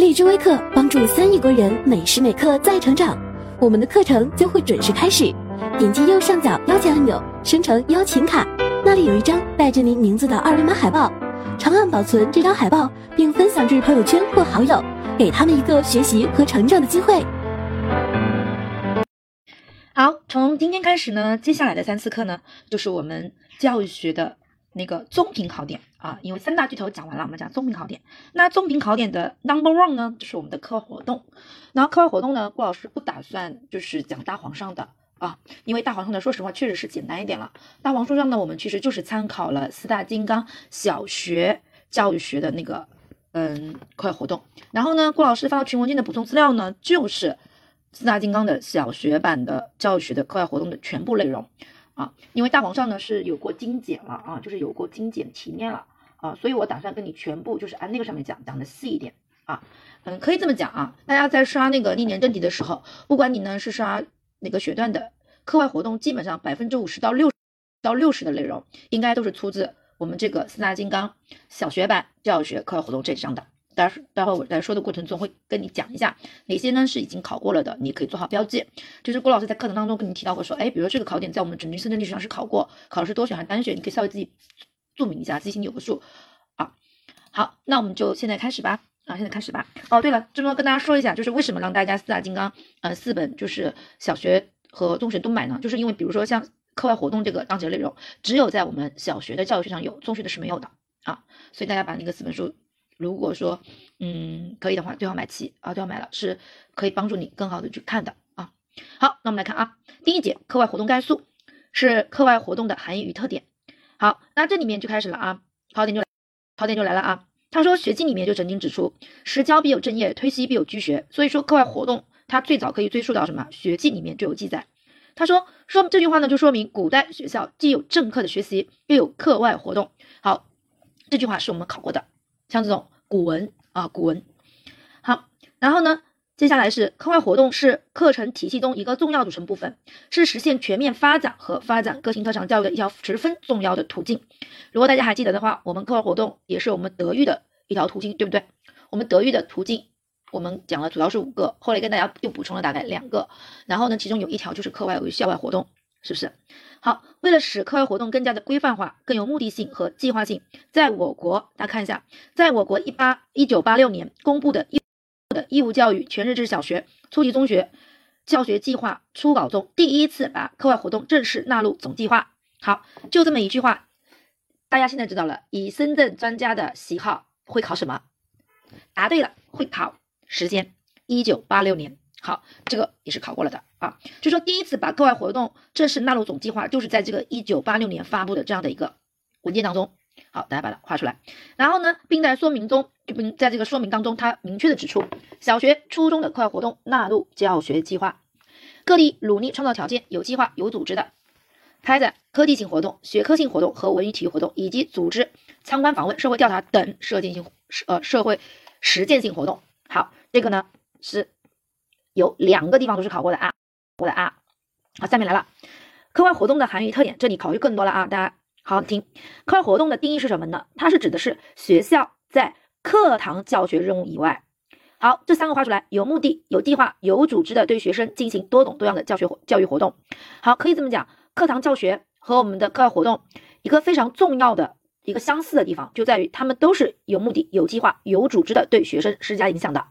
荔枝微课帮助三亿国人每时每刻在成长。我们的课程将会准时开始。点击右上角邀请按钮，生成邀请卡，那里有一张带着您名字的二维码海报。长按保存这张海报，并分享至朋友圈或好友，给他们一个学习和成长的机会。好，从今天开始呢，接下来的三次课呢，就是我们教育学的那个综评考点啊。因为三大巨头讲完了，我们讲综评考点。那综评考点的 number one 呢，就是我们的课外活动。然后课外活动呢，顾老师不打算就是讲大黄上的啊，因为大黄上的说实话确实是简单一点了。大黄书上呢，我们其实就是参考了四大金刚小学教育学的那个嗯课外活动。然后呢，顾老师发到群文件的补充资料呢，就是四大金刚的小学版的教育学的课外活动的全部内容啊。因为大黄上呢是有过精简了啊，就是有过精简题面了啊，所以我打算跟你全部就是按那个上面讲，讲的细一点啊。嗯，可以这么讲啊，大家在刷那个历年正题的时候，不管你呢是刷哪个学段的课外活动，基本上百分之五十到六到六十的内容，应该都是出自我们这个四大金刚小学版教学课外活动这章的。待会待会我在说的过程中会跟你讲一下哪些呢是已经考过了的，你可以做好标记。就是郭老师在课程当中跟你提到过，说，哎，比如这个考点在我们整军深圳历史上是考过，考的是多选还是单选，你可以稍微自己注明一下，自己心里有个数啊。好，那我们就现在开始吧。啊，现在开始吧。哦，对了，这么跟大家说一下，就是为什么让大家四大金刚，呃，四本就是小学和中学都买呢？就是因为比如说像课外活动这个章节内容，只有在我们小学的教育学上有，中学的是没有的啊。所以大家把那个四本书，如果说嗯可以的话，最好买齐啊，最好买了，是可以帮助你更好的去看的啊。好，那我们来看啊，第一节课外活动概述是课外活动的含义与特点。好，那这里面就开始了啊，考点就考点就来了啊。他说，《学记》里面就曾经指出，实教必有正业，推西必有居学。所以说，课外活动它最早可以追溯到什么？《学记》里面就有记载。他说，说这句话呢，就说明古代学校既有正课的学习，又有课外活动。好，这句话是我们考过的，像这种古文啊，古文。好，然后呢，接下来是课外活动是课程体系中一个重要组成部分，是实现全面发展和发展个性特长教育的一条十分重要的途径。如果大家还记得的话，我们课外活动也是我们德育的一条途径，对不对？我们德育的途径，我们讲了主要是五个，后来跟大家又补充了大概两个。然后呢，其中有一条就是课外与校外活动，是不是？好，为了使课外活动更加的规范化、更有目的性和计划性，在我国，大家看一下，在我国一八一九八六年公布的义的义务教育全日制小学、初级中学教学计划初稿中，第一次把课外活动正式纳入总计划。好，就这么一句话。大家现在知道了，以深圳专家的喜好会考什么？答对了，会考时间，一九八六年。好，这个也是考过了的啊。就说第一次把课外活动正式纳入总计划，就是在这个一九八六年发布的这样的一个文件当中。好，大家把它画出来。然后呢，并在说明中，并在这个说明当中，它明确的指出，小学、初中的课外活动纳入教学计划，各地努力创造条件，有计划、有组织的。开展科技性活动、学科性活动和文娱体育活动，以及组织参观访问、社会调查等社会性呃社会实践性活动。好，这个呢是有两个地方都是考过的啊，我的啊。好，下面来了，课外活动的含义特点，这里考虑更多了啊，大家好好听。课外活动的定义是什么呢？它是指的是学校在课堂教学任务以外，好，这三个画出来，有目的、有计划、有组织的对学生进行多种多样的教学活教育活动。好，可以这么讲。课堂教学和我们的课外活动一个非常重要的一个相似的地方，就在于他们都是有目的、有计划、有组织的对学生施加影响的，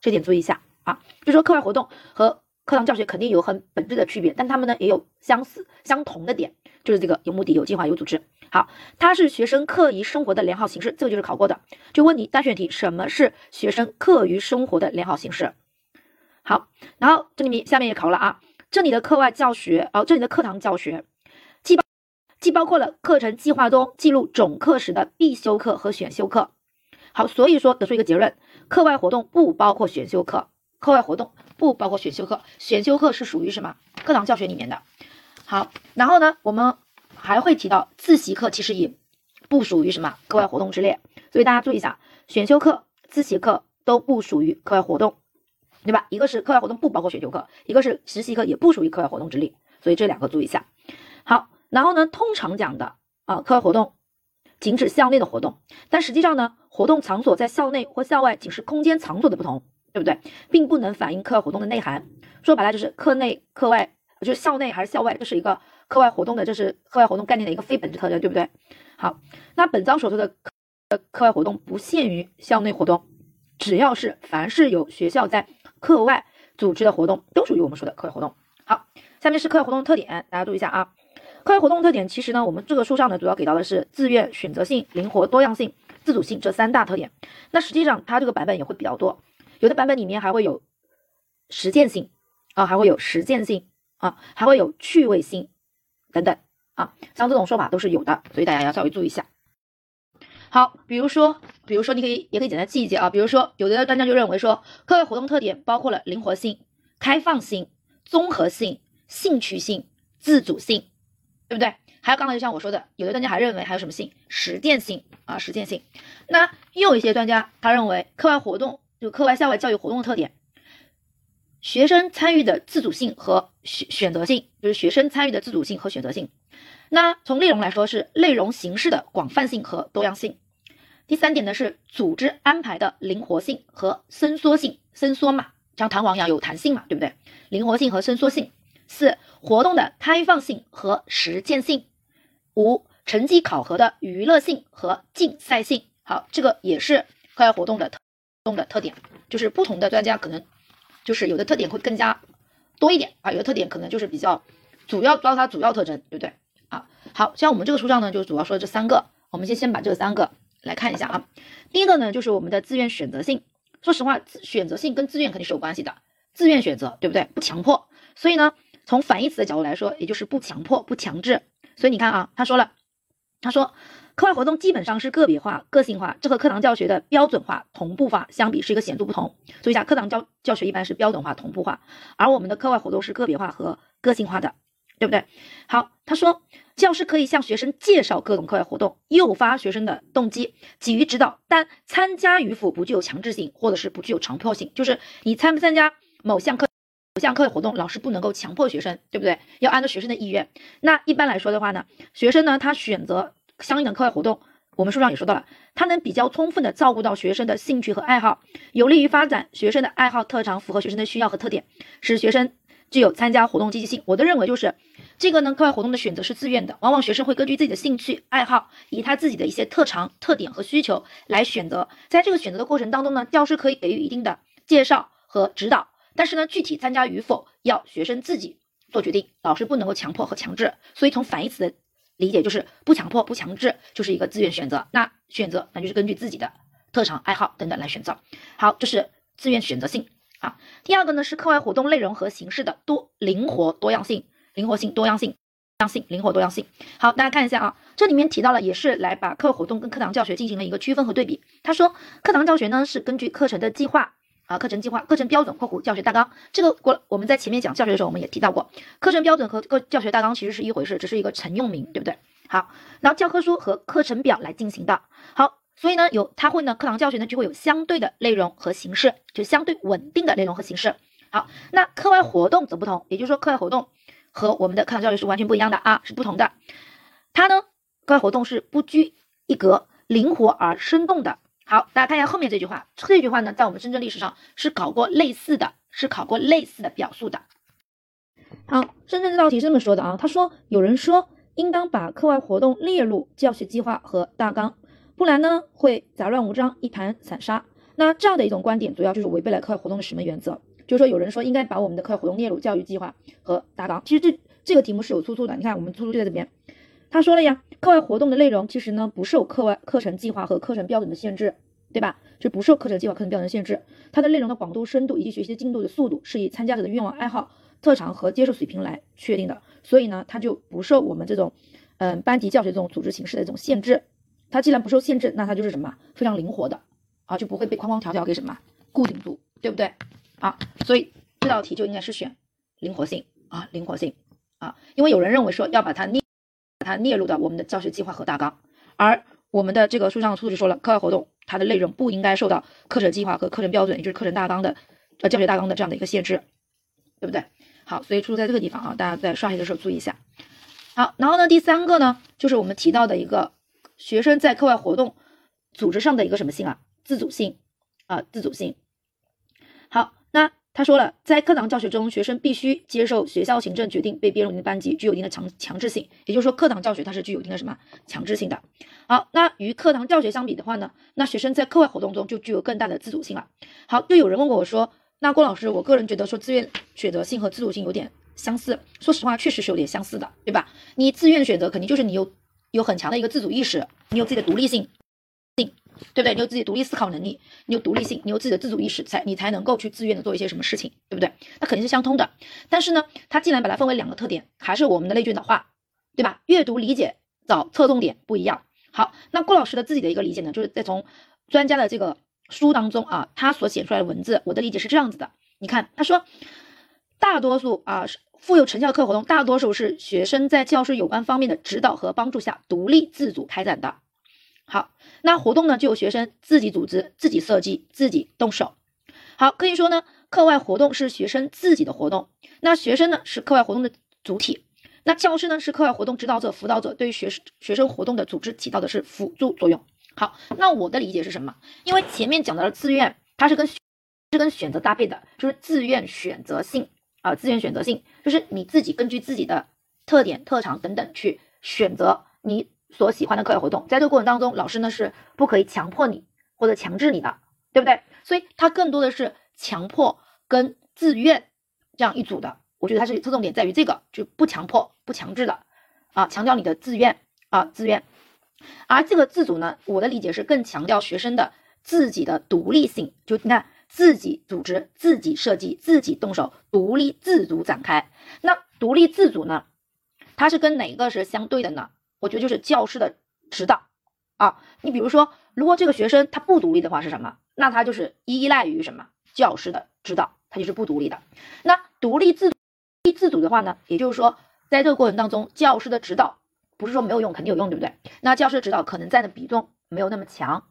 这点注意一下啊。就说课外活动和课堂教学肯定有很本质的区别，但他们呢也有相似相同的点，就是这个有目的、有计划、有组织。好，它是学生课余生活的良好形式，这个就是考过的。就问你单选题，什么是学生课余生活的良好形式？好，然后这里面下面也考了啊。这里的课外教学，哦，这里的课堂教学，既包既包括了课程计划中记录总课时的必修课和选修课。好，所以说得出一个结论：课外活动不包括选修课。课外活动不包括选修课，选修课是属于什么？课堂教学里面的。好，然后呢，我们还会提到自习课其实也不属于什么课外活动之列。所以大家注意一下，选修课、自习课都不属于课外活动。对吧？一个是课外活动不包括选修课，一个是实习课也不属于课外活动之列，所以这两个注意一下。好，然后呢，通常讲的啊，课外活动仅指校内的活动，但实际上呢，活动场所在校内或校外仅是空间场所的不同，对不对？并不能反映课外活动的内涵。说白了就是课内课外，就是校内还是校外，这是一个课外活动的，这是课外活动概念的一个非本质特征，对不对？好，那本章所说的课课外活动不限于校内活动，只要是凡是有学校在课外组织的活动，都属于我们说的课外活动。好，下面是课外活动特点，大家注意一下啊。课外活动特点，其实呢，我们这个书上呢，主要给到的是自愿、选择性、灵活、多样性、自主性这三大特点。那实际上它这个版本也会比较多，有的版本里面还会有实践性啊，还会有实践性啊，还会有趣味性等等啊，像这种说法都是有的，所以大家要稍微注意一下。好，比如说，比如说你可以也可以简单记一记啊，比如说有的专家就认为说，课外活动特点包括了灵活性、开放性、综合性、兴趣性、自主性。对不对？还有刚才就像我说的，有的专家还认为还有什么性？实践性啊，实践性。那又有一些专家他认为课外活动就课外校外教育活动的特点，学生参与的自主性和选选择性，就是学生参与的自主性和选择性。那从内容来说是内容形式的广泛性和多样性。第三点呢是组织安排的灵活性和伸缩性，伸缩嘛，像弹簧一样有弹性嘛，对不对？灵活性和伸缩性。四、活动的开放性和实践性；五、成绩考核的娱乐性和竞赛性。好，这个也是课外活动的特动的特点，就是不同的专家可能就是有的特点会更加多一点啊，有的特点可能就是比较主要抓它主要特征，对不对？啊，好像我们这个书上呢，就主要说这三个，我们先先把这三个来看一下啊。第一个呢，就是我们的自愿选择性。说实话，选择性跟自愿肯定是有关系的，自愿选择，对不对？不强迫，所以呢。从反义词的角度来说，也就是不强迫、不强制。所以你看啊，他说了，他说课外活动基本上是个别化、个性化，这和课堂教学的标准化、同步化相比是一个显著不同。注意一下，课堂教教学一般是标准化、同步化，而我们的课外活动是个别化和个性化的，对不对？好，他说教师可以向学生介绍各种课外活动，诱发学生的动机，给予指导，但参加与否不具有强制性，或者是不具有强迫性，就是你参不参加某项课。某项课外活动，老师不能够强迫学生，对不对？要按照学生的意愿。那一般来说的话呢，学生呢，他选择相应的课外活动，我们书上也说到了，它能比较充分的照顾到学生的兴趣和爱好，有利于发展学生的爱好特长，符合学生的需要和特点，使学生具有参加活动积极性。我的认为就是这个呢，课外活动的选择是自愿的，往往学生会根据自己的兴趣爱好，以他自己的一些特长、特点和需求来选择。在这个选择的过程当中呢，教师可以给予一定的介绍和指导。但是呢，具体参加与否要学生自己做决定，老师不能够强迫和强制。所以从反义词的理解就是不强迫、不强制，就是一个自愿选择。那选择那就是根据自己的特长、爱好等等来选择。好，这是自愿选择性啊。第二个呢是课外活动内容和形式的多灵活多样性、灵活性、多样性、多样性、灵活多样性。好，大家看一下啊，这里面提到了也是来把课外活动跟课堂教学进行了一个区分和对比。他说，课堂教学呢是根据课程的计划。啊，课程计划、课程标准（括弧教学大纲）这个过，我们在前面讲教学的时候，我们也提到过，课程标准和个教学大纲其实是一回事，只是一个陈用名，对不对？好，然后教科书和课程表来进行的。好，所以呢，有它会呢，课堂教学呢就会有相对的内容和形式，就相对稳定的内容和形式。好，那课外活动则不同，也就是说，课外活动和我们的课堂教学是完全不一样的啊，是不同的。它呢，课外活动是不拘一格、灵活而生动的。好，大家看一下后面这句话。这句话呢，在我们深圳历史上是考过类似的，是考过类似的表述的。好，深圳这道题是这么说的啊，他说有人说应当把课外活动列入教学计划和大纲，不然呢会杂乱无章，一盘散沙。那这样的一种观点，主要就是违背了课外活动的什么原则？就是说有人说应该把我们的课外活动列入教育计划和大纲，其实这这个题目是有出处的。你看，我们出处就在这边。他说了呀，课外活动的内容其实呢不受课外课程计划和课程标准的限制，对吧？就不受课程计划、课程标准的限制。它的内容的广度、深度以及学习进度的速度是以参加者的愿望、爱好、特长和接受水平来确定的。所以呢，它就不受我们这种，嗯，班级教学这种组织形式的这种限制。它既然不受限制，那它就是什么？非常灵活的啊，就不会被框框条条给什么固定住，对不对？啊，所以这道题就应该是选灵活性啊，灵活性啊，因为有人认为说要把它逆。把它列入到我们的教学计划和大纲，而我们的这个书上的出处就说了，课外活动它的内容不应该受到课程计划和课程标准，也就是课程大纲的呃教学大纲的这样的一个限制，对不对？好，所以出处在这个地方啊，大家在刷题的时候注意一下。好，然后呢，第三个呢，就是我们提到的一个学生在课外活动组织上的一个什么性啊？自主性啊，自主性。好，那他说了，在课堂教学中，学生必须接受学校行政决定被编入一定班级，具有一定的强强制性。也就是说，课堂教学它是具有一定的什么强制性的。好，那与课堂教学相比的话呢，那学生在课外活动中就具有更大的自主性了。好，就有人问过我说，那郭老师，我个人觉得说自愿选择性和自主性有点相似，说实话，确实是有点相似的，对吧？你自愿选择，肯定就是你有。有很强的一个自主意识，你有自己的独立，性，对不对？你有自己独立思考能力，你有独立性，你有自己的自主意识，才你才能够去自愿的做一些什么事情，对不对？那肯定是相通的。但是呢，它既然把它分为两个特点，还是我们的内卷导化，对吧？阅读理解找侧重点不一样。好，那郭老师的自己的一个理解呢，就是在从专家的这个书当中啊，他所写出来的文字，我的理解是这样子的。你看，他说大多数啊是。富有成效的课活动，大多数是学生在教师有关方面的指导和帮助下独立自主开展的。好，那活动呢，就由学生自己组织、自己设计、自己动手。好，可以说呢，课外活动是学生自己的活动，那学生呢是课外活动的主体，那教师呢是课外活动指导者、辅导者，对于学生学生活动的组织起到的是辅助作用。好，那我的理解是什么？因为前面讲到了自愿，它是跟是跟选择搭配的，就是自愿选择性。啊，自愿选择性就是你自己根据自己的特点、特长等等去选择你所喜欢的课外活动，在这个过程当中，老师呢是不可以强迫你或者强制你的，对不对？所以它更多的是强迫跟自愿这样一组的。我觉得它是侧重点在于这个，就不强迫、不强制的啊，强调你的自愿啊，自愿。而这个自主呢，我的理解是更强调学生的自己的独立性，就你看。自己组织、自己设计、自己动手，独立自主展开。那独立自主呢？它是跟哪个是相对的呢？我觉得就是教师的指导啊。你比如说，如果这个学生他不独立的话是什么？那他就是依赖于什么？教师的指导，他就是不独立的。那独立自立自主的话呢？也就是说，在这个过程当中，教师的指导不是说没有用，肯定有用，对不对？那教师的指导可能占的比重没有那么强，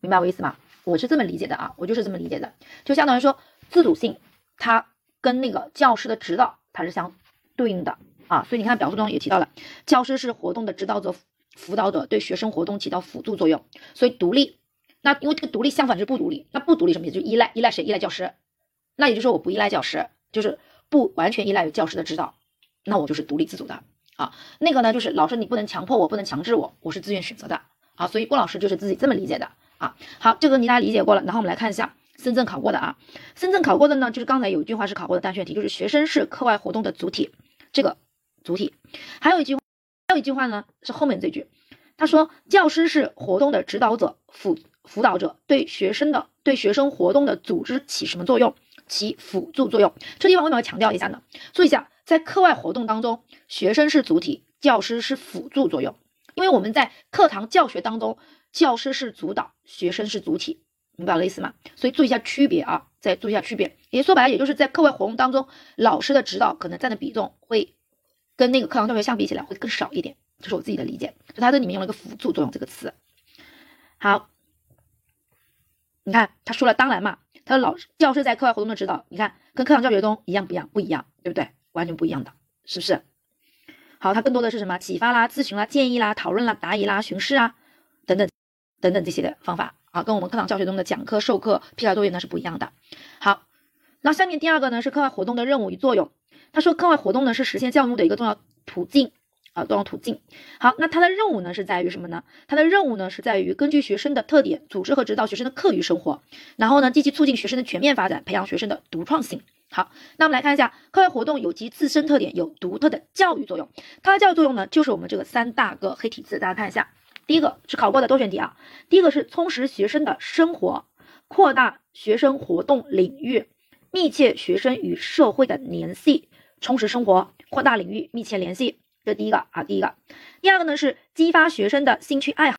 明白我意思吗？我是这么理解的啊，我就是这么理解的，就相当于说自主性，它跟那个教师的指导它是相对应的啊，所以你看表述中也提到了，教师是活动的指导者、辅导者，对学生活动起到辅助作用。所以独立，那因为这个独立相反是不独立，那不独立什么意思？就依赖，依赖谁？依赖教师。那也就是说我不依赖教师，就是不完全依赖于教师的指导，那我就是独立自主的啊。那个呢，就是老师你不能强迫我，不能强制我，我是自愿选择的啊。所以郭老师就是自己这么理解的。啊，好，这个你大家理解过了，然后我们来看一下深圳考过的啊，深圳考过的呢，就是刚才有一句话是考过的单选题，就是学生是课外活动的主体，这个主体，还有一句，还有一句话呢是后面这句，他说教师是活动的指导者、辅辅导者，对学生的对学生活动的组织起什么作用？起辅助作用。这地方为什么要强调一下呢？注意一下，在课外活动当中，学生是主体，教师是辅助作用，因为我们在课堂教学当中。教师是主导，学生是主体，明白我的意思吗？所以注意一下区别啊，再注意一下区别。也说白了，也就是在课外活动当中，老师的指导可能占的比重会跟那个课堂教学相比起来会更少一点，这是我自己的理解。就它这里面用了一个辅助作用这个词。好，你看他说了，当然嘛，他说老师教师在课外活动的指导，你看跟课堂教学中一样不一样？不一样，对不对？完全不一样的，是不是？好，它更多的是什么？启发啦、咨询啦、建议啦、讨论啦、答疑啦、巡视啊等等。等等这些的方法啊，跟我们课堂教学中的讲课、授课、批改作业呢是不一样的。好，那下面第二个呢是课外活动的任务与作用。他说，课外活动呢是实现教育目的一个重要途径啊，重要途径。好，那它的任务呢是在于什么呢？它的任务呢是在于根据学生的特点，组织和指导学生的课余生活，然后呢积极促进学生的全面发展，培养学生的独创性。好，那我们来看一下课外活动有其自身特点，有独特的教育作用。它的教育作用呢就是我们这个三大个黑体字，大家看一下。第一个是考过的多选题啊，第一个是充实学生的生活，扩大学生活动领域，密切学生与社会的联系，充实生活，扩大领域，密切联系，这第一个啊，第一个。第二个呢是激发学生的兴趣爱好，